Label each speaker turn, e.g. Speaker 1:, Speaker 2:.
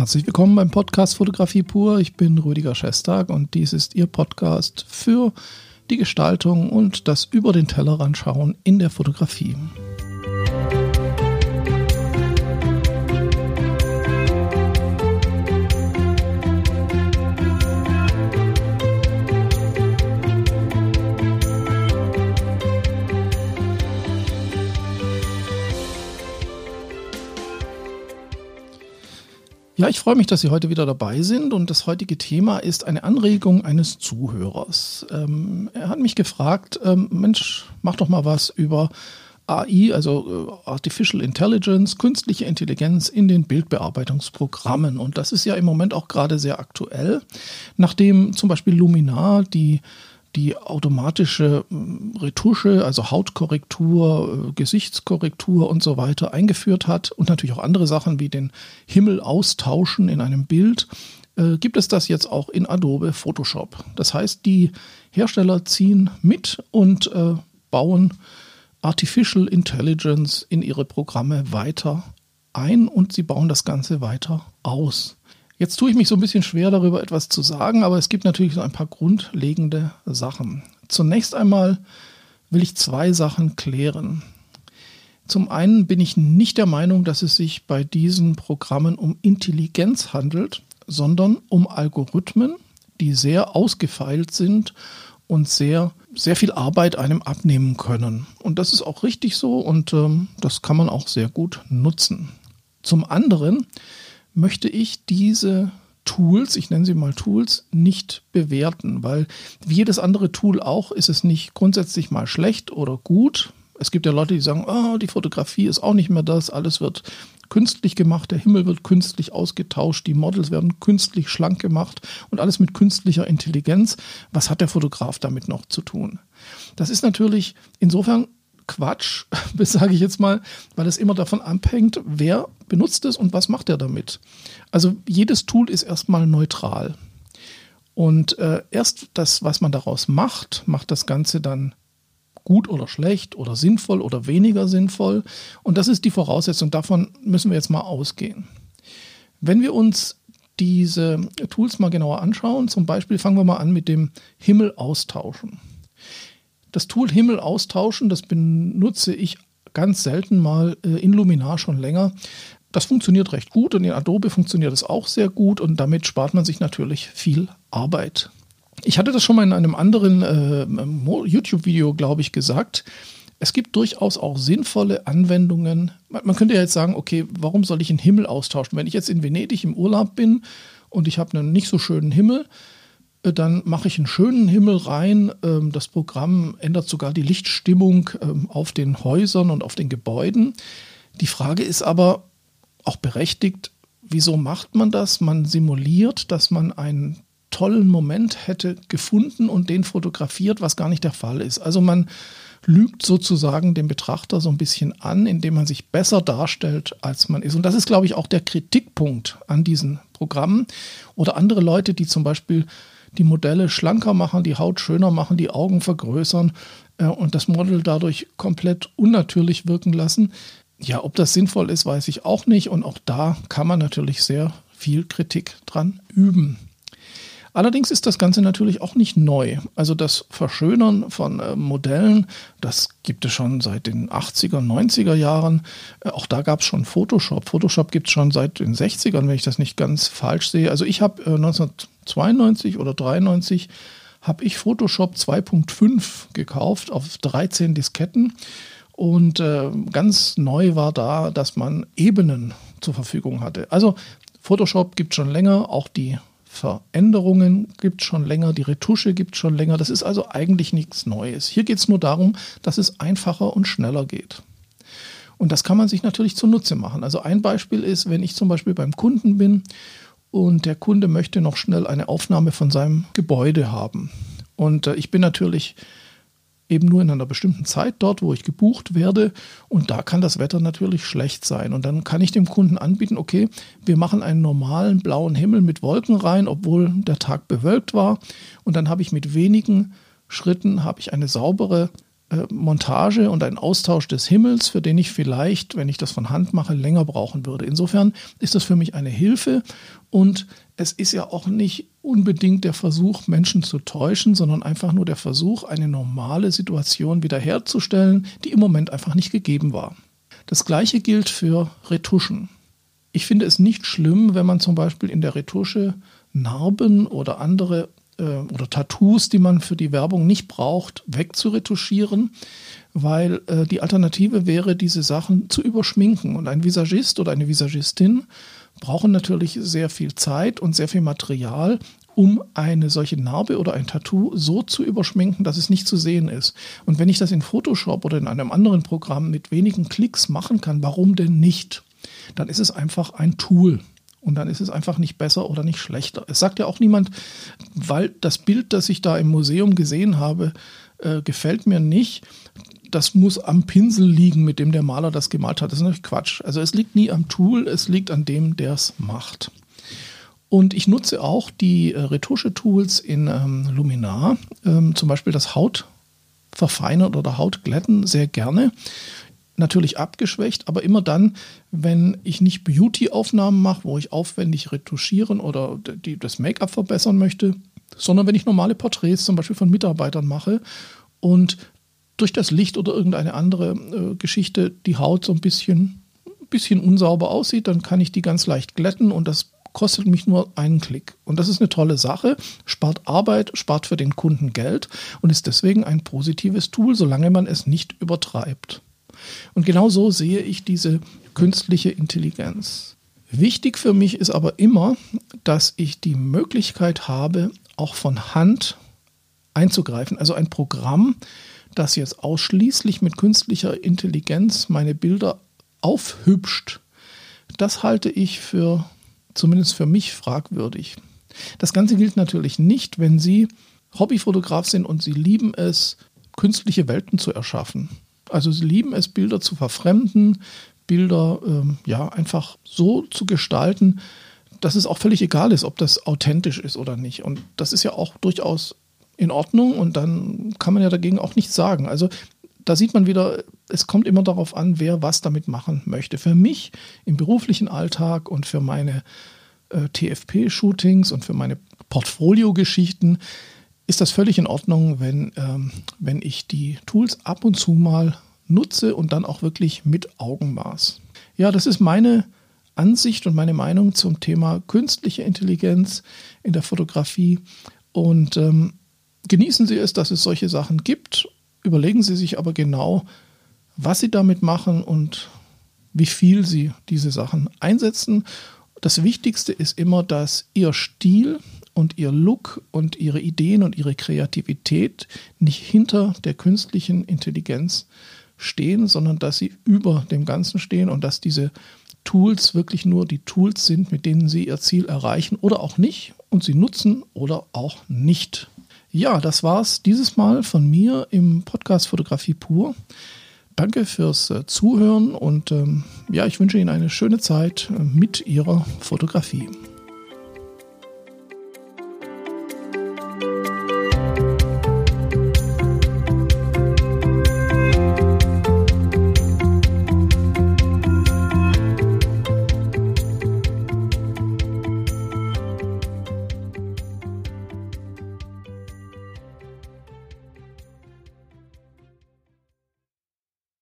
Speaker 1: Herzlich willkommen beim Podcast Fotografie pur. Ich bin Rüdiger Schestag und dies ist Ihr Podcast für die Gestaltung und das über den Tellerrand schauen in der Fotografie. Ja, ich freue mich, dass Sie heute wieder dabei sind und das heutige Thema ist eine Anregung eines Zuhörers. Ähm, er hat mich gefragt, ähm, Mensch, mach doch mal was über AI, also äh, Artificial Intelligence, künstliche Intelligenz in den Bildbearbeitungsprogrammen. Und das ist ja im Moment auch gerade sehr aktuell, nachdem zum Beispiel Luminar die die automatische hm, Retusche, also Hautkorrektur, äh, Gesichtskorrektur und so weiter eingeführt hat und natürlich auch andere Sachen wie den Himmel austauschen in einem Bild, äh, gibt es das jetzt auch in Adobe Photoshop. Das heißt, die Hersteller ziehen mit und äh, bauen Artificial Intelligence in ihre Programme weiter ein und sie bauen das Ganze weiter aus. Jetzt tue ich mich so ein bisschen schwer darüber etwas zu sagen, aber es gibt natürlich so ein paar grundlegende Sachen. Zunächst einmal will ich zwei Sachen klären. Zum einen bin ich nicht der Meinung, dass es sich bei diesen Programmen um Intelligenz handelt, sondern um Algorithmen, die sehr ausgefeilt sind und sehr, sehr viel Arbeit einem abnehmen können. Und das ist auch richtig so und ähm, das kann man auch sehr gut nutzen. Zum anderen möchte ich diese Tools, ich nenne sie mal Tools, nicht bewerten, weil wie jedes andere Tool auch ist es nicht grundsätzlich mal schlecht oder gut. Es gibt ja Leute, die sagen, oh, die Fotografie ist auch nicht mehr das, alles wird künstlich gemacht, der Himmel wird künstlich ausgetauscht, die Models werden künstlich schlank gemacht und alles mit künstlicher Intelligenz. Was hat der Fotograf damit noch zu tun? Das ist natürlich insofern Quatsch, sage ich jetzt mal, weil es immer davon abhängt, wer benutzt es und was macht er damit. Also jedes Tool ist erstmal neutral. Und äh, erst das, was man daraus macht, macht das Ganze dann gut oder schlecht oder sinnvoll oder weniger sinnvoll. Und das ist die Voraussetzung. Davon müssen wir jetzt mal ausgehen. Wenn wir uns diese Tools mal genauer anschauen, zum Beispiel fangen wir mal an mit dem Himmel austauschen. Das Tool Himmel austauschen, das benutze ich ganz selten mal äh, in Luminar schon länger. Das funktioniert recht gut und in Adobe funktioniert es auch sehr gut und damit spart man sich natürlich viel Arbeit. Ich hatte das schon mal in einem anderen äh, YouTube-Video, glaube ich, gesagt. Es gibt durchaus auch sinnvolle Anwendungen. Man könnte ja jetzt sagen, okay, warum soll ich einen Himmel austauschen? Wenn ich jetzt in Venedig im Urlaub bin und ich habe einen nicht so schönen Himmel, dann mache ich einen schönen Himmel rein. Ähm, das Programm ändert sogar die Lichtstimmung ähm, auf den Häusern und auf den Gebäuden. Die Frage ist aber auch berechtigt, wieso macht man das? Man simuliert, dass man einen tollen Moment hätte gefunden und den fotografiert, was gar nicht der Fall ist. Also man lügt sozusagen den Betrachter so ein bisschen an, indem man sich besser darstellt, als man ist. Und das ist, glaube ich, auch der Kritikpunkt an diesen Programmen oder andere Leute, die zum Beispiel die Modelle schlanker machen, die Haut schöner machen, die Augen vergrößern äh, und das Model dadurch komplett unnatürlich wirken lassen. Ja, ob das sinnvoll ist, weiß ich auch nicht. Und auch da kann man natürlich sehr viel Kritik dran üben. Allerdings ist das Ganze natürlich auch nicht neu. Also das Verschönern von äh, Modellen, das gibt es schon seit den 80er, 90er Jahren. Äh, auch da gab es schon Photoshop. Photoshop gibt es schon seit den 60ern, wenn ich das nicht ganz falsch sehe. Also ich habe äh, 1992 oder 93 habe ich Photoshop 2.5 gekauft auf 13 Disketten. Und ganz neu war da, dass man Ebenen zur Verfügung hatte. Also Photoshop gibt schon länger, auch die Veränderungen gibt es schon länger, die Retusche gibt es schon länger. Das ist also eigentlich nichts Neues. Hier geht es nur darum, dass es einfacher und schneller geht. Und das kann man sich natürlich zunutze machen. Also ein Beispiel ist, wenn ich zum Beispiel beim Kunden bin und der Kunde möchte noch schnell eine Aufnahme von seinem Gebäude haben. Und äh, ich bin natürlich eben nur in einer bestimmten Zeit dort, wo ich gebucht werde. Und da kann das Wetter natürlich schlecht sein. Und dann kann ich dem Kunden anbieten, okay, wir machen einen normalen blauen Himmel mit Wolken rein, obwohl der Tag bewölkt war. Und dann habe ich mit wenigen Schritten habe ich eine saubere Montage und ein Austausch des Himmels, für den ich vielleicht, wenn ich das von Hand mache, länger brauchen würde. Insofern ist das für mich eine Hilfe und es ist ja auch nicht unbedingt der Versuch, Menschen zu täuschen, sondern einfach nur der Versuch, eine normale Situation wiederherzustellen, die im Moment einfach nicht gegeben war. Das gleiche gilt für Retuschen. Ich finde es nicht schlimm, wenn man zum Beispiel in der Retusche Narben oder andere äh, oder Tattoos, die man für die Werbung nicht braucht, wegzuretuschieren, weil äh, die Alternative wäre, diese Sachen zu überschminken. Und ein Visagist oder eine Visagistin brauchen natürlich sehr viel Zeit und sehr viel Material, um eine solche Narbe oder ein Tattoo so zu überschminken, dass es nicht zu sehen ist. Und wenn ich das in Photoshop oder in einem anderen Programm mit wenigen Klicks machen kann, warum denn nicht? Dann ist es einfach ein Tool. Und dann ist es einfach nicht besser oder nicht schlechter. Es sagt ja auch niemand, weil das Bild, das ich da im Museum gesehen habe, äh, gefällt mir nicht. Das muss am Pinsel liegen, mit dem der Maler das gemalt hat. Das ist natürlich Quatsch. Also es liegt nie am Tool, es liegt an dem, der es macht. Und ich nutze auch die äh, Retusche-Tools in ähm, Luminar, ähm, zum Beispiel das Haut verfeinern oder Hautglätten sehr gerne. Natürlich abgeschwächt, aber immer dann, wenn ich nicht Beauty-Aufnahmen mache, wo ich aufwendig retuschieren oder die, das Make-up verbessern möchte, sondern wenn ich normale Porträts zum Beispiel von Mitarbeitern mache und durch das Licht oder irgendeine andere äh, Geschichte die Haut so ein bisschen, bisschen unsauber aussieht, dann kann ich die ganz leicht glätten und das kostet mich nur einen Klick. Und das ist eine tolle Sache, spart Arbeit, spart für den Kunden Geld und ist deswegen ein positives Tool, solange man es nicht übertreibt. Und genau so sehe ich diese künstliche Intelligenz. Wichtig für mich ist aber immer, dass ich die Möglichkeit habe, auch von Hand einzugreifen. Also ein Programm, das jetzt ausschließlich mit künstlicher Intelligenz meine Bilder aufhübscht, das halte ich für zumindest für mich fragwürdig. Das Ganze gilt natürlich nicht, wenn Sie Hobbyfotograf sind und Sie lieben es, künstliche Welten zu erschaffen. Also Sie lieben es, Bilder zu verfremden, Bilder ähm, ja einfach so zu gestalten, dass es auch völlig egal ist, ob das authentisch ist oder nicht. Und das ist ja auch durchaus in Ordnung und dann kann man ja dagegen auch nichts sagen. Also da sieht man wieder, es kommt immer darauf an, wer was damit machen möchte. Für mich im beruflichen Alltag und für meine äh, TFP-Shootings und für meine Portfolio-Geschichten ist das völlig in Ordnung, wenn, ähm, wenn ich die Tools ab und zu mal nutze und dann auch wirklich mit Augenmaß. Ja, das ist meine Ansicht und meine Meinung zum Thema künstliche Intelligenz in der Fotografie. Und ähm, genießen Sie es, dass es solche Sachen gibt Überlegen Sie sich aber genau, was Sie damit machen und wie viel Sie diese Sachen einsetzen. Das Wichtigste ist immer, dass Ihr Stil und Ihr Look und Ihre Ideen und Ihre Kreativität nicht hinter der künstlichen Intelligenz stehen, sondern dass sie über dem Ganzen stehen und dass diese Tools wirklich nur die Tools sind, mit denen Sie Ihr Ziel erreichen oder auch nicht und Sie nutzen oder auch nicht. Ja, das war's dieses Mal von mir im Podcast Fotografie pur. Danke fürs äh, Zuhören und ähm, ja, ich wünsche Ihnen eine schöne Zeit äh, mit Ihrer Fotografie.